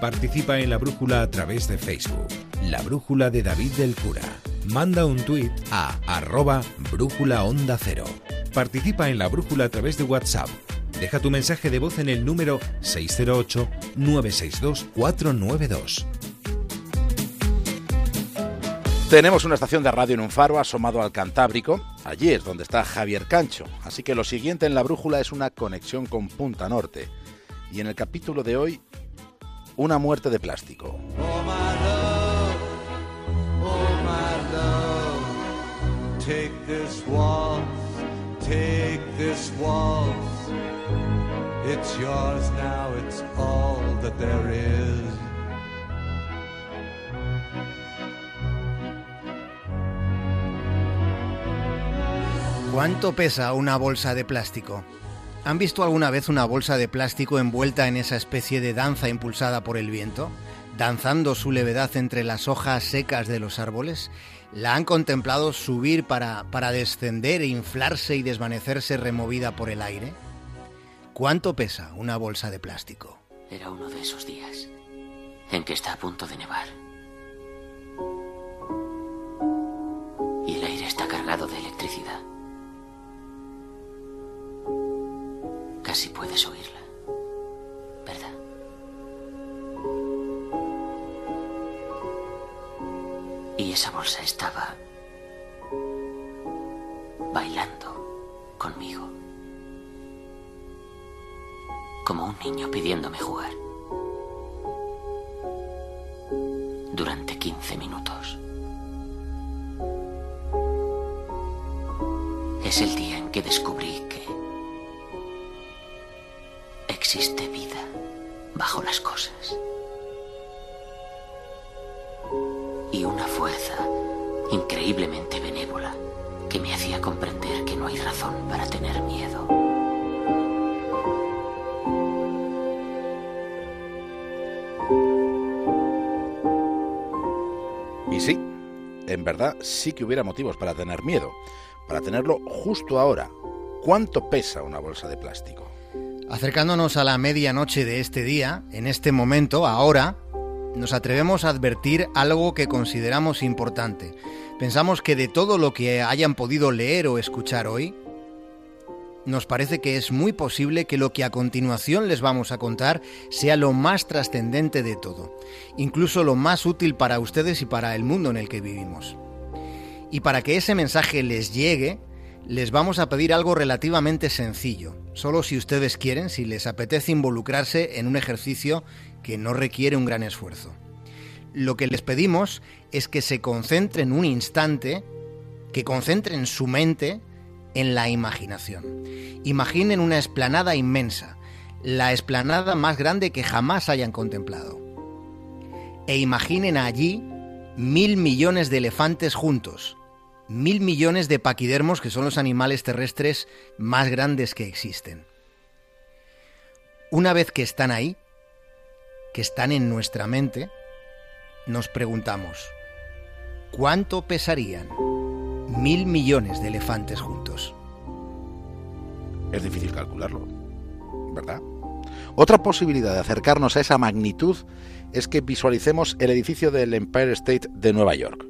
Participa en la brújula a través de Facebook. La brújula de David del Cura. Manda un tuit a arroba brújula onda cero. Participa en la brújula a través de WhatsApp. Deja tu mensaje de voz en el número 608-962-492. Tenemos una estación de radio en un faro asomado al Cantábrico. Allí es donde está Javier Cancho. Así que lo siguiente en la brújula es una conexión con Punta Norte. Y en el capítulo de hoy una muerte de plástico. ¿Cuánto pesa una bolsa de plástico? ¿Han visto alguna vez una bolsa de plástico envuelta en esa especie de danza impulsada por el viento? Danzando su levedad entre las hojas secas de los árboles, la han contemplado subir para, para descender, inflarse y desvanecerse removida por el aire. ¿Cuánto pesa una bolsa de plástico? Era uno de esos días en que está a punto de nevar. Y el aire está cargado de electricidad. Casi puedes oírla, ¿verdad? Y esa bolsa estaba bailando conmigo. Como un niño pidiéndome jugar. Durante 15 minutos. Es el día en que descubrí existe vida bajo las cosas. Y una fuerza increíblemente benévola que me hacía comprender que no hay razón para tener miedo. Y sí, en verdad sí que hubiera motivos para tener miedo, para tenerlo justo ahora. ¿Cuánto pesa una bolsa de plástico? Acercándonos a la medianoche de este día, en este momento, ahora, nos atrevemos a advertir algo que consideramos importante. Pensamos que de todo lo que hayan podido leer o escuchar hoy, nos parece que es muy posible que lo que a continuación les vamos a contar sea lo más trascendente de todo, incluso lo más útil para ustedes y para el mundo en el que vivimos. Y para que ese mensaje les llegue, les vamos a pedir algo relativamente sencillo, solo si ustedes quieren, si les apetece involucrarse en un ejercicio que no requiere un gran esfuerzo. Lo que les pedimos es que se concentren un instante, que concentren su mente en la imaginación. Imaginen una esplanada inmensa, la esplanada más grande que jamás hayan contemplado. E imaginen allí mil millones de elefantes juntos, mil millones de paquidermos, que son los animales terrestres más grandes que existen. Una vez que están ahí, que están en nuestra mente, nos preguntamos, ¿cuánto pesarían mil millones de elefantes juntos? Es difícil calcularlo, ¿verdad? Otra posibilidad de acercarnos a esa magnitud es que visualicemos el edificio del Empire State de Nueva York.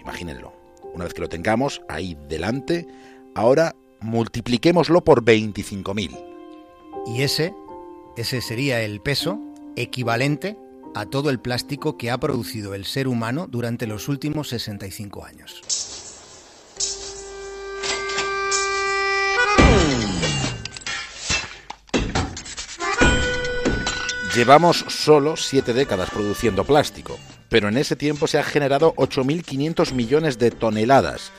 Imagínenlo. Una vez que lo tengamos ahí delante, ahora multipliquémoslo por 25.000. Y ese, ese sería el peso equivalente a todo el plástico que ha producido el ser humano durante los últimos 65 años. Llevamos solo siete décadas produciendo plástico, pero en ese tiempo se han generado 8.500 millones de toneladas.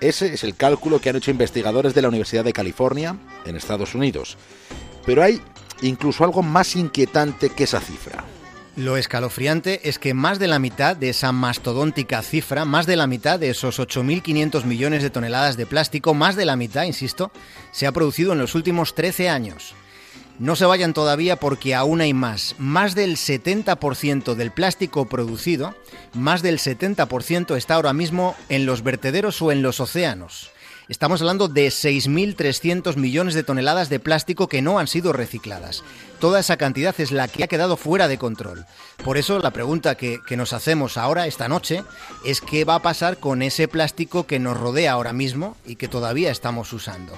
Ese es el cálculo que han hecho investigadores de la Universidad de California, en Estados Unidos. Pero hay incluso algo más inquietante que esa cifra. Lo escalofriante es que más de la mitad de esa mastodóntica cifra, más de la mitad de esos 8.500 millones de toneladas de plástico, más de la mitad, insisto, se ha producido en los últimos 13 años. No se vayan todavía porque aún hay más. Más del 70% del plástico producido, más del 70% está ahora mismo en los vertederos o en los océanos. Estamos hablando de 6.300 millones de toneladas de plástico que no han sido recicladas. Toda esa cantidad es la que ha quedado fuera de control. Por eso la pregunta que, que nos hacemos ahora, esta noche, es qué va a pasar con ese plástico que nos rodea ahora mismo y que todavía estamos usando.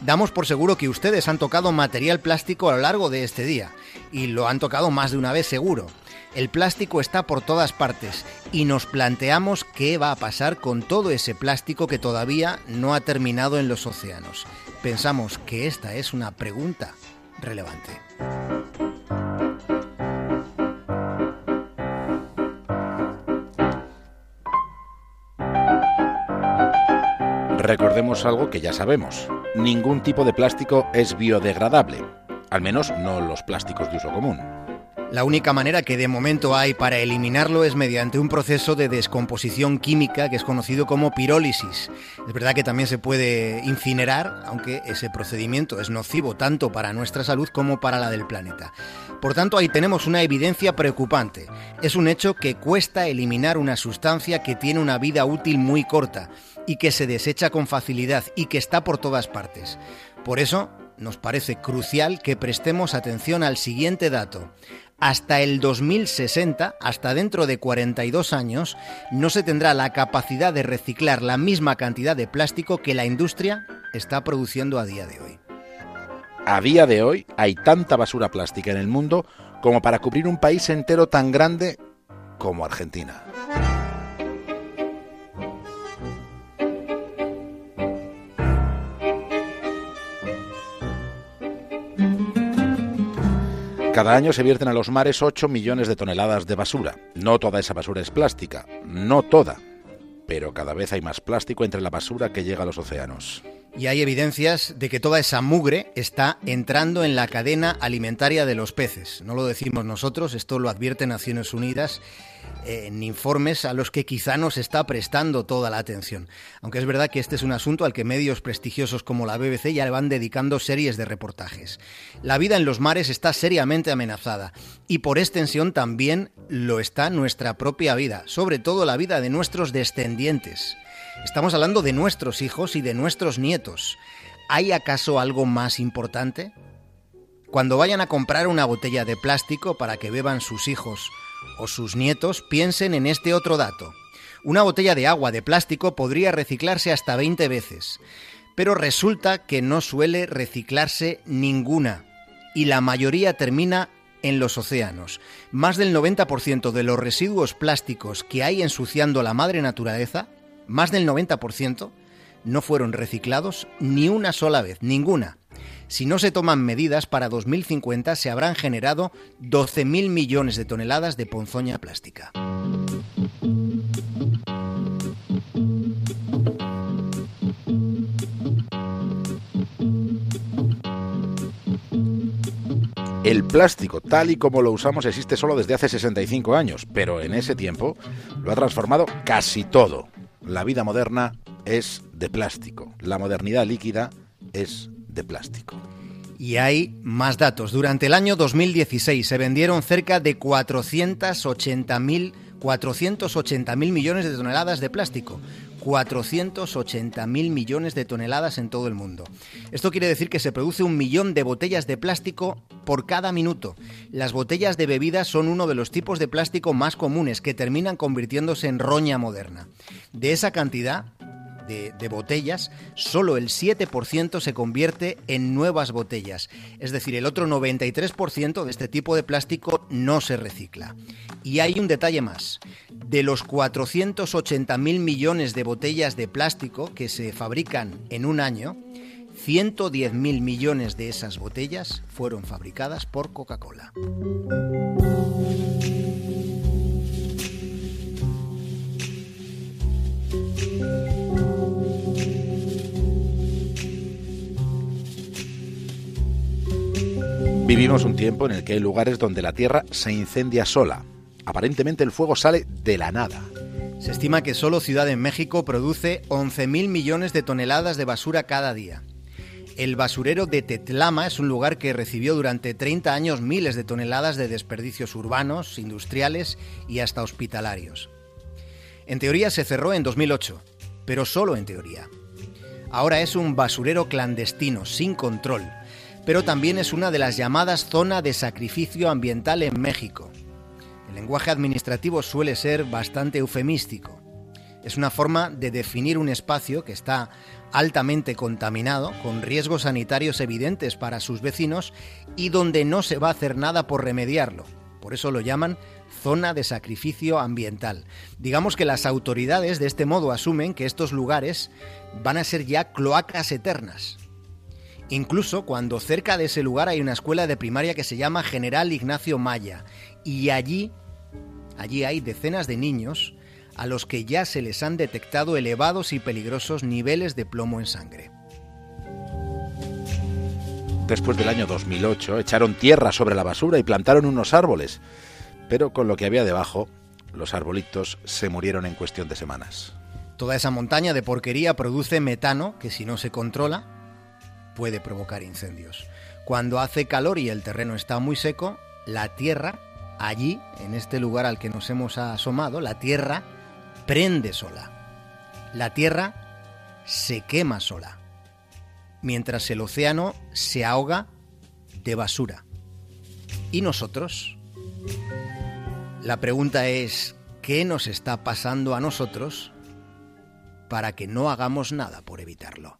Damos por seguro que ustedes han tocado material plástico a lo largo de este día, y lo han tocado más de una vez seguro. El plástico está por todas partes y nos planteamos qué va a pasar con todo ese plástico que todavía no ha terminado en los océanos. Pensamos que esta es una pregunta relevante. Recordemos algo que ya sabemos. Ningún tipo de plástico es biodegradable, al menos no los plásticos de uso común. La única manera que de momento hay para eliminarlo es mediante un proceso de descomposición química que es conocido como pirólisis. Es verdad que también se puede incinerar, aunque ese procedimiento es nocivo tanto para nuestra salud como para la del planeta. Por tanto, ahí tenemos una evidencia preocupante. Es un hecho que cuesta eliminar una sustancia que tiene una vida útil muy corta y que se desecha con facilidad y que está por todas partes. Por eso, nos parece crucial que prestemos atención al siguiente dato hasta el 2060, hasta dentro de 42 años, no se tendrá la capacidad de reciclar la misma cantidad de plástico que la industria está produciendo a día de hoy. A día de hoy hay tanta basura plástica en el mundo como para cubrir un país entero tan grande como Argentina. Cada año se vierten a los mares 8 millones de toneladas de basura. No toda esa basura es plástica, no toda, pero cada vez hay más plástico entre la basura que llega a los océanos. Y hay evidencias de que toda esa mugre está entrando en la cadena alimentaria de los peces. No lo decimos nosotros, esto lo advierte Naciones Unidas en informes a los que quizá no se está prestando toda la atención. Aunque es verdad que este es un asunto al que medios prestigiosos como la BBC ya le van dedicando series de reportajes. La vida en los mares está seriamente amenazada y por extensión también lo está nuestra propia vida, sobre todo la vida de nuestros descendientes. Estamos hablando de nuestros hijos y de nuestros nietos. ¿Hay acaso algo más importante? Cuando vayan a comprar una botella de plástico para que beban sus hijos o sus nietos, piensen en este otro dato. Una botella de agua de plástico podría reciclarse hasta 20 veces, pero resulta que no suele reciclarse ninguna y la mayoría termina en los océanos. Más del 90% de los residuos plásticos que hay ensuciando la madre naturaleza, más del 90%, no fueron reciclados ni una sola vez, ninguna. Si no se toman medidas, para 2050 se habrán generado 12.000 millones de toneladas de ponzoña plástica. El plástico, tal y como lo usamos, existe solo desde hace 65 años, pero en ese tiempo lo ha transformado casi todo. La vida moderna es de plástico, la modernidad líquida es de plástico. Y hay más datos. Durante el año 2016 se vendieron cerca de 480.000 480 millones de toneladas de plástico. 480.000 millones de toneladas en todo el mundo. Esto quiere decir que se produce un millón de botellas de plástico por cada minuto. Las botellas de bebidas son uno de los tipos de plástico más comunes que terminan convirtiéndose en roña moderna. De esa cantidad, de, botellas, solo el 7% se convierte en nuevas botellas. Es decir, el otro 93% de este tipo de plástico no se recicla. Y hay un detalle más. De los 480.000 millones de botellas de plástico que se fabrican en un año, 110.000 millones de esas botellas fueron fabricadas por Coca-Cola. Vivimos un tiempo en el que hay lugares donde la tierra se incendia sola. Aparentemente el fuego sale de la nada. Se estima que solo Ciudad de México produce 11.000 millones de toneladas de basura cada día. El basurero de Tetlama es un lugar que recibió durante 30 años miles de toneladas de desperdicios urbanos, industriales y hasta hospitalarios. En teoría se cerró en 2008, pero solo en teoría. Ahora es un basurero clandestino, sin control, pero también es una de las llamadas zona de sacrificio ambiental en México. El lenguaje administrativo suele ser bastante eufemístico. Es una forma de definir un espacio que está altamente contaminado, con riesgos sanitarios evidentes para sus vecinos y donde no se va a hacer nada por remediarlo. Por eso lo llaman zona de sacrificio ambiental. Digamos que las autoridades de este modo asumen que estos lugares van a ser ya cloacas eternas. Incluso cuando cerca de ese lugar hay una escuela de primaria que se llama General Ignacio Maya y allí allí hay decenas de niños a los que ya se les han detectado elevados y peligrosos niveles de plomo en sangre. Después del año 2008 echaron tierra sobre la basura y plantaron unos árboles, pero con lo que había debajo, los arbolitos se murieron en cuestión de semanas. Toda esa montaña de porquería produce metano que si no se controla puede provocar incendios. Cuando hace calor y el terreno está muy seco, la tierra, allí, en este lugar al que nos hemos asomado, la tierra prende sola. La Tierra se quema sola, mientras el océano se ahoga de basura. ¿Y nosotros? La pregunta es, ¿qué nos está pasando a nosotros para que no hagamos nada por evitarlo?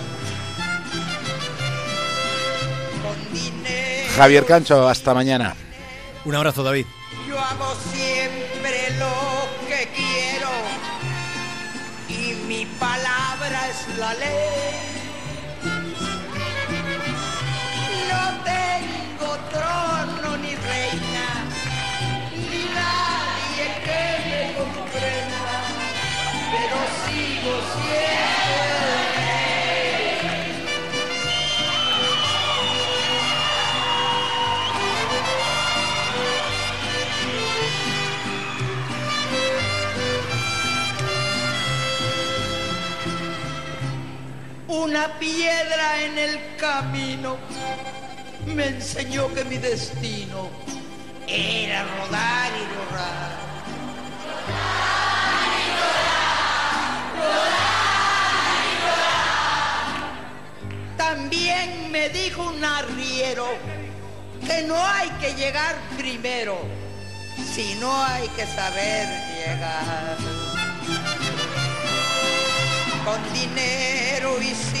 Javier Cancho, hasta mañana. Un abrazo, David. Yo hago siempre lo que quiero y mi palabra es la ley. No tengo trono ni reina, ni nadie que me comprenda, pero sigo siendo Piedra en el camino me enseñó que mi destino era rodar y rodar. También me dijo un arriero que no hay que llegar primero, sino hay que saber llegar con dinero y sin